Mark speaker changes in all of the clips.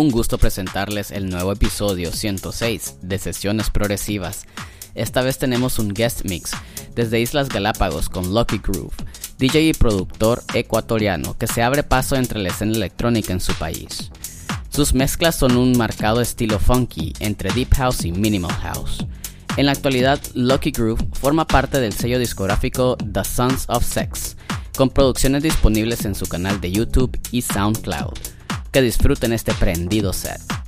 Speaker 1: Un gusto presentarles el nuevo episodio 106 de Sesiones Progresivas. Esta vez tenemos un guest mix desde Islas Galápagos con Lucky Groove, DJ y productor ecuatoriano que se abre paso entre la escena electrónica en su país. Sus mezclas son un marcado estilo funky entre deep house y minimal house. En la actualidad, Lucky Groove forma parte del sello discográfico The Sons of Sex, con producciones disponibles en su canal de YouTube y SoundCloud. Que disfruten este prendido set.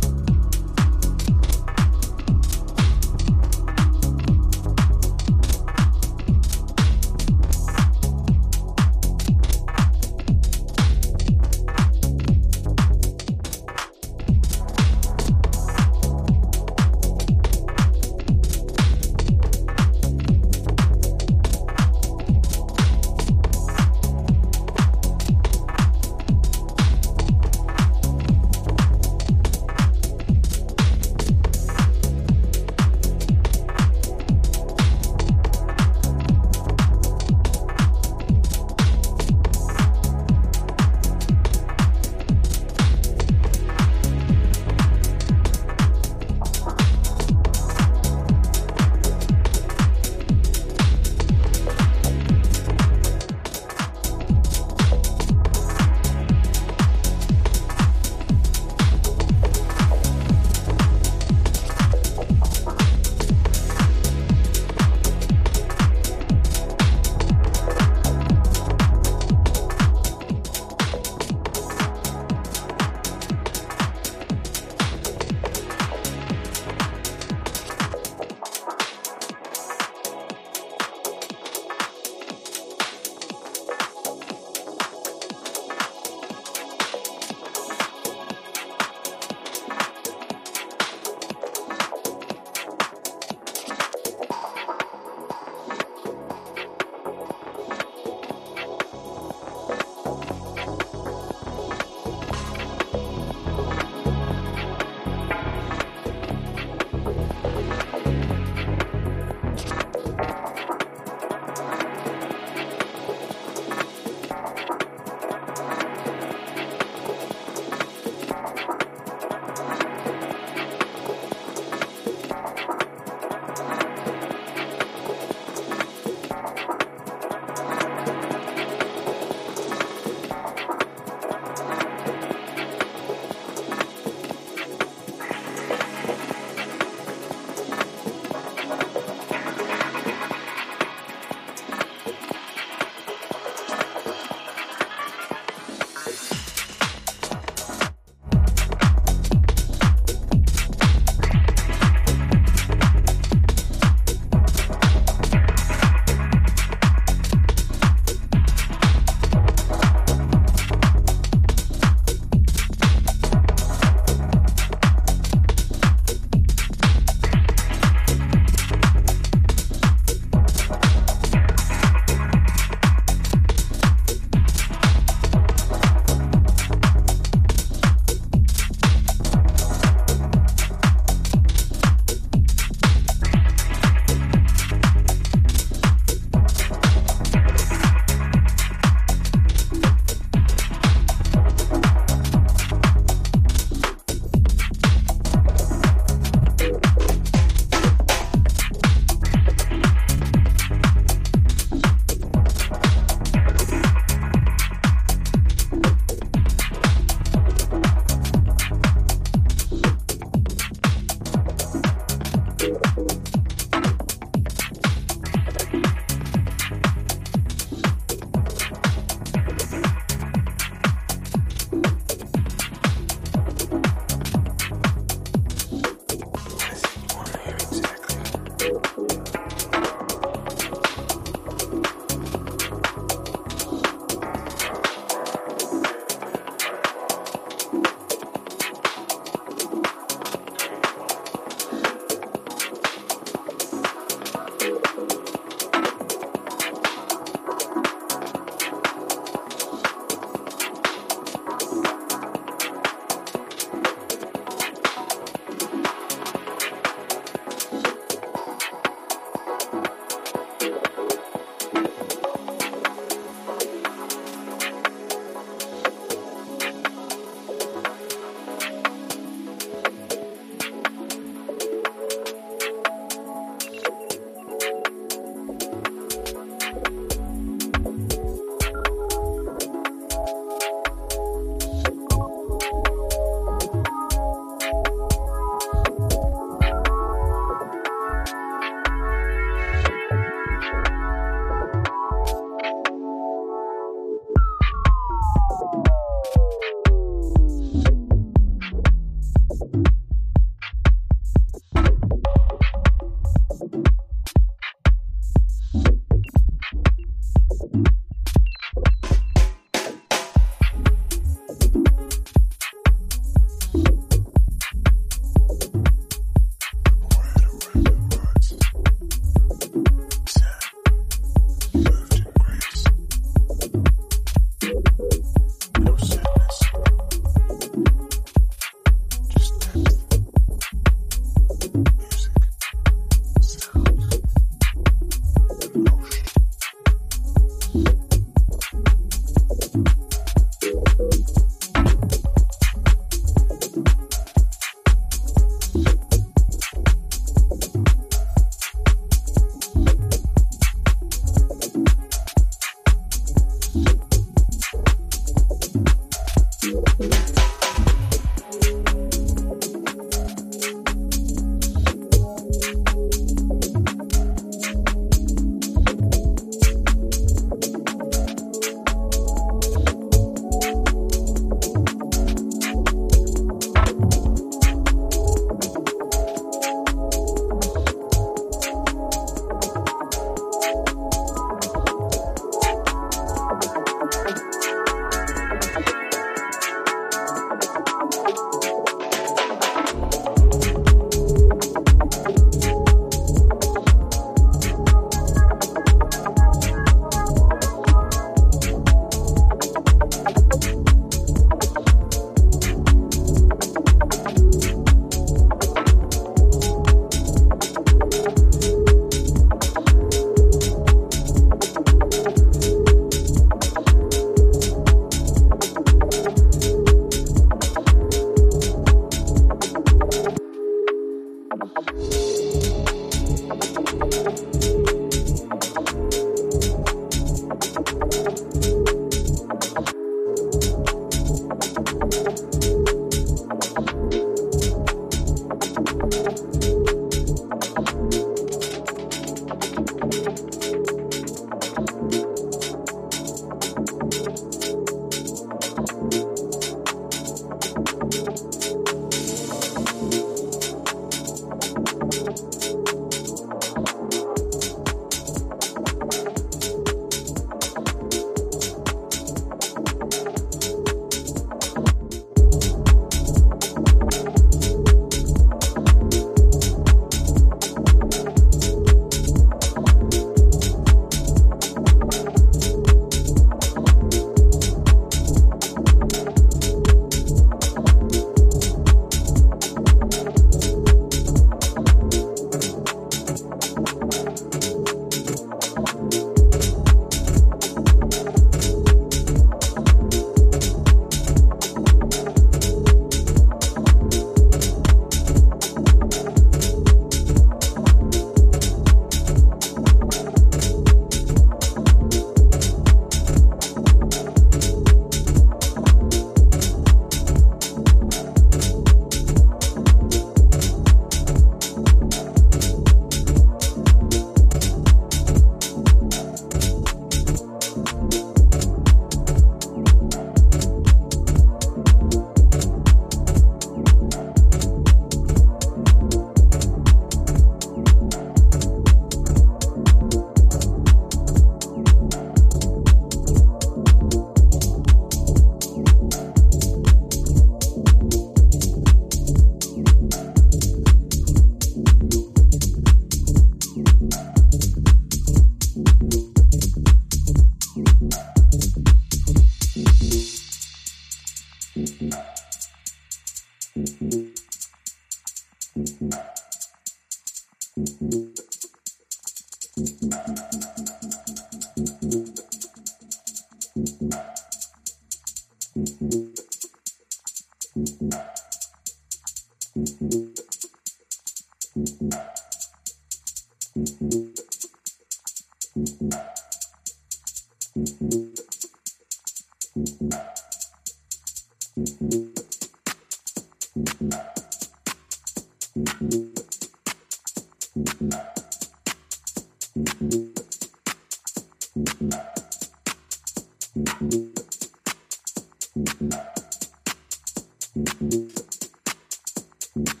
Speaker 2: Thank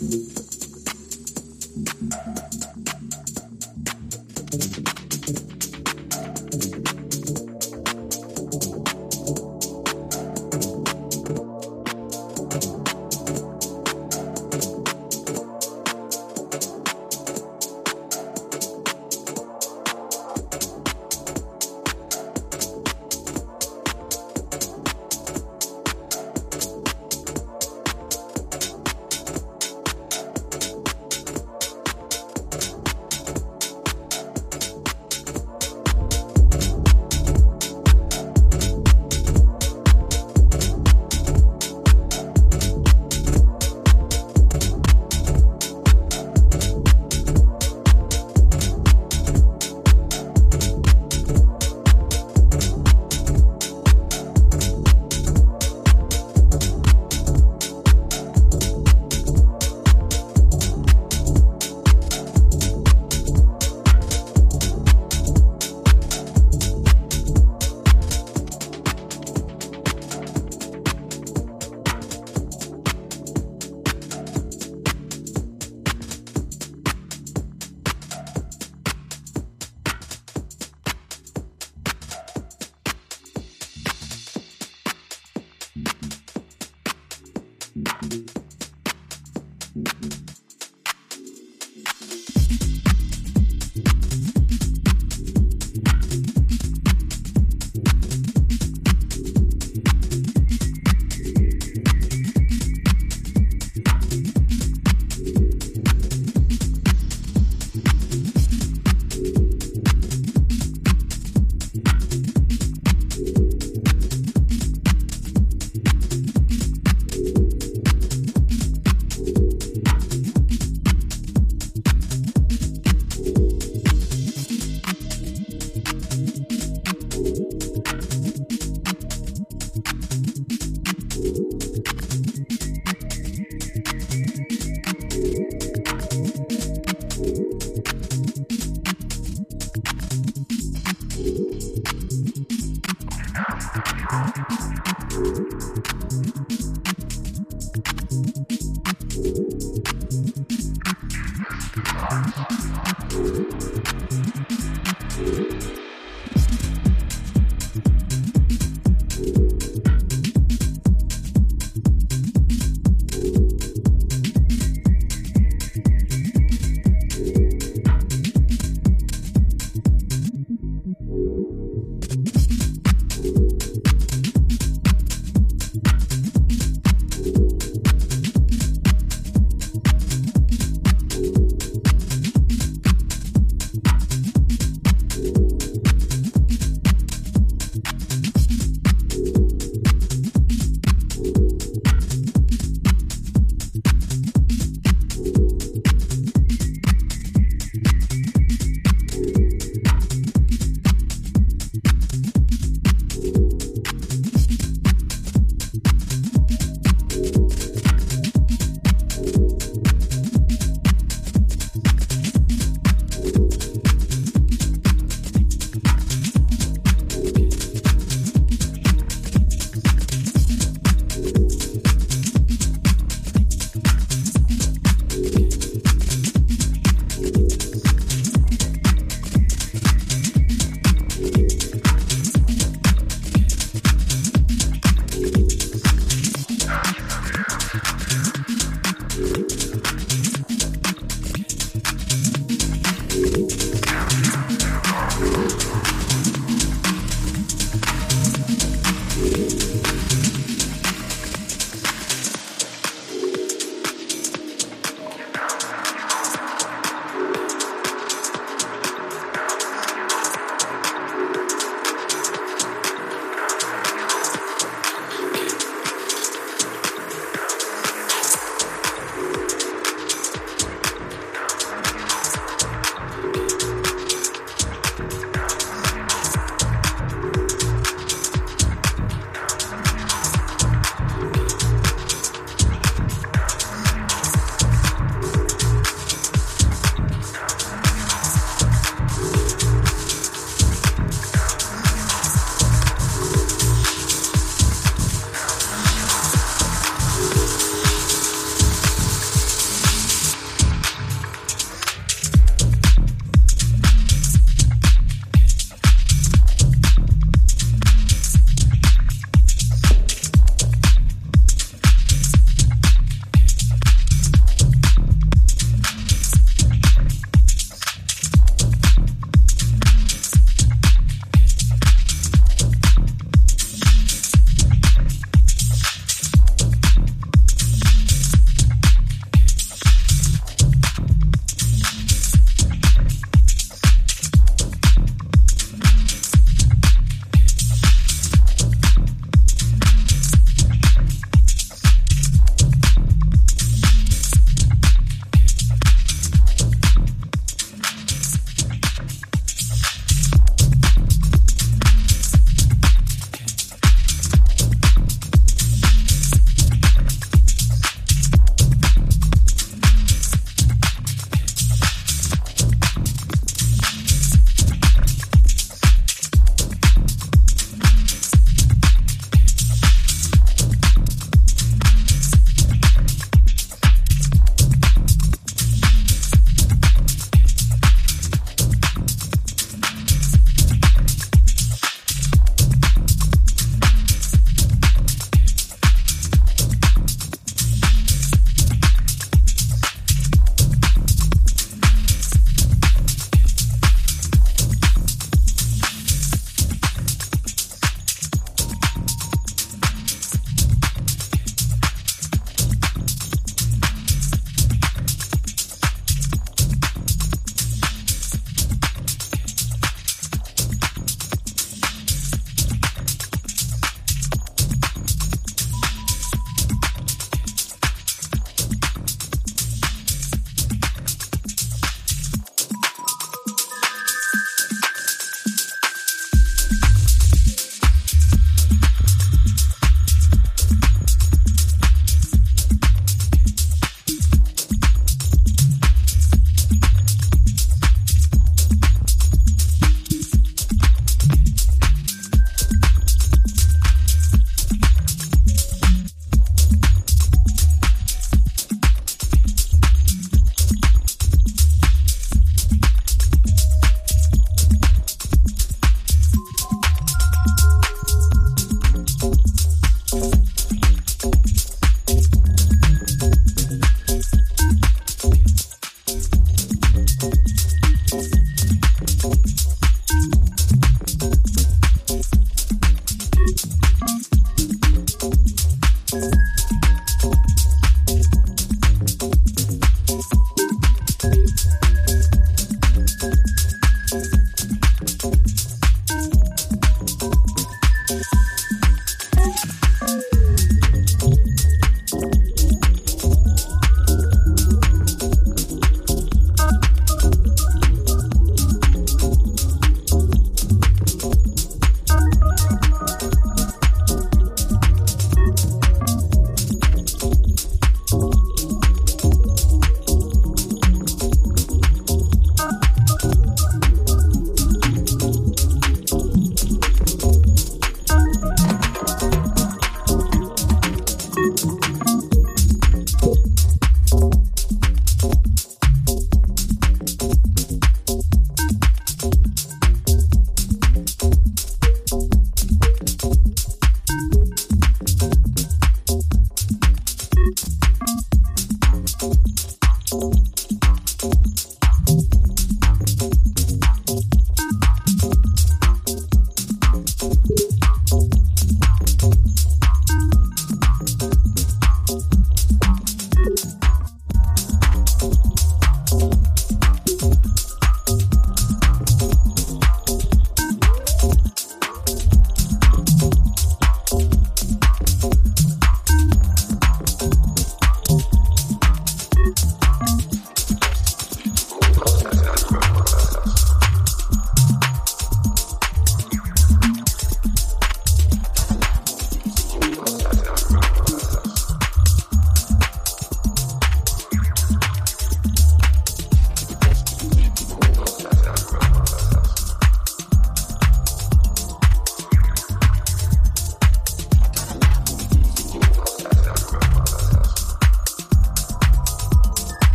Speaker 2: you.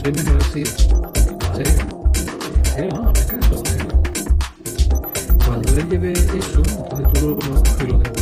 Speaker 2: usted mismo decía. ¿En. No. Cuando le llevé eso, entonces tú lo, lo, lo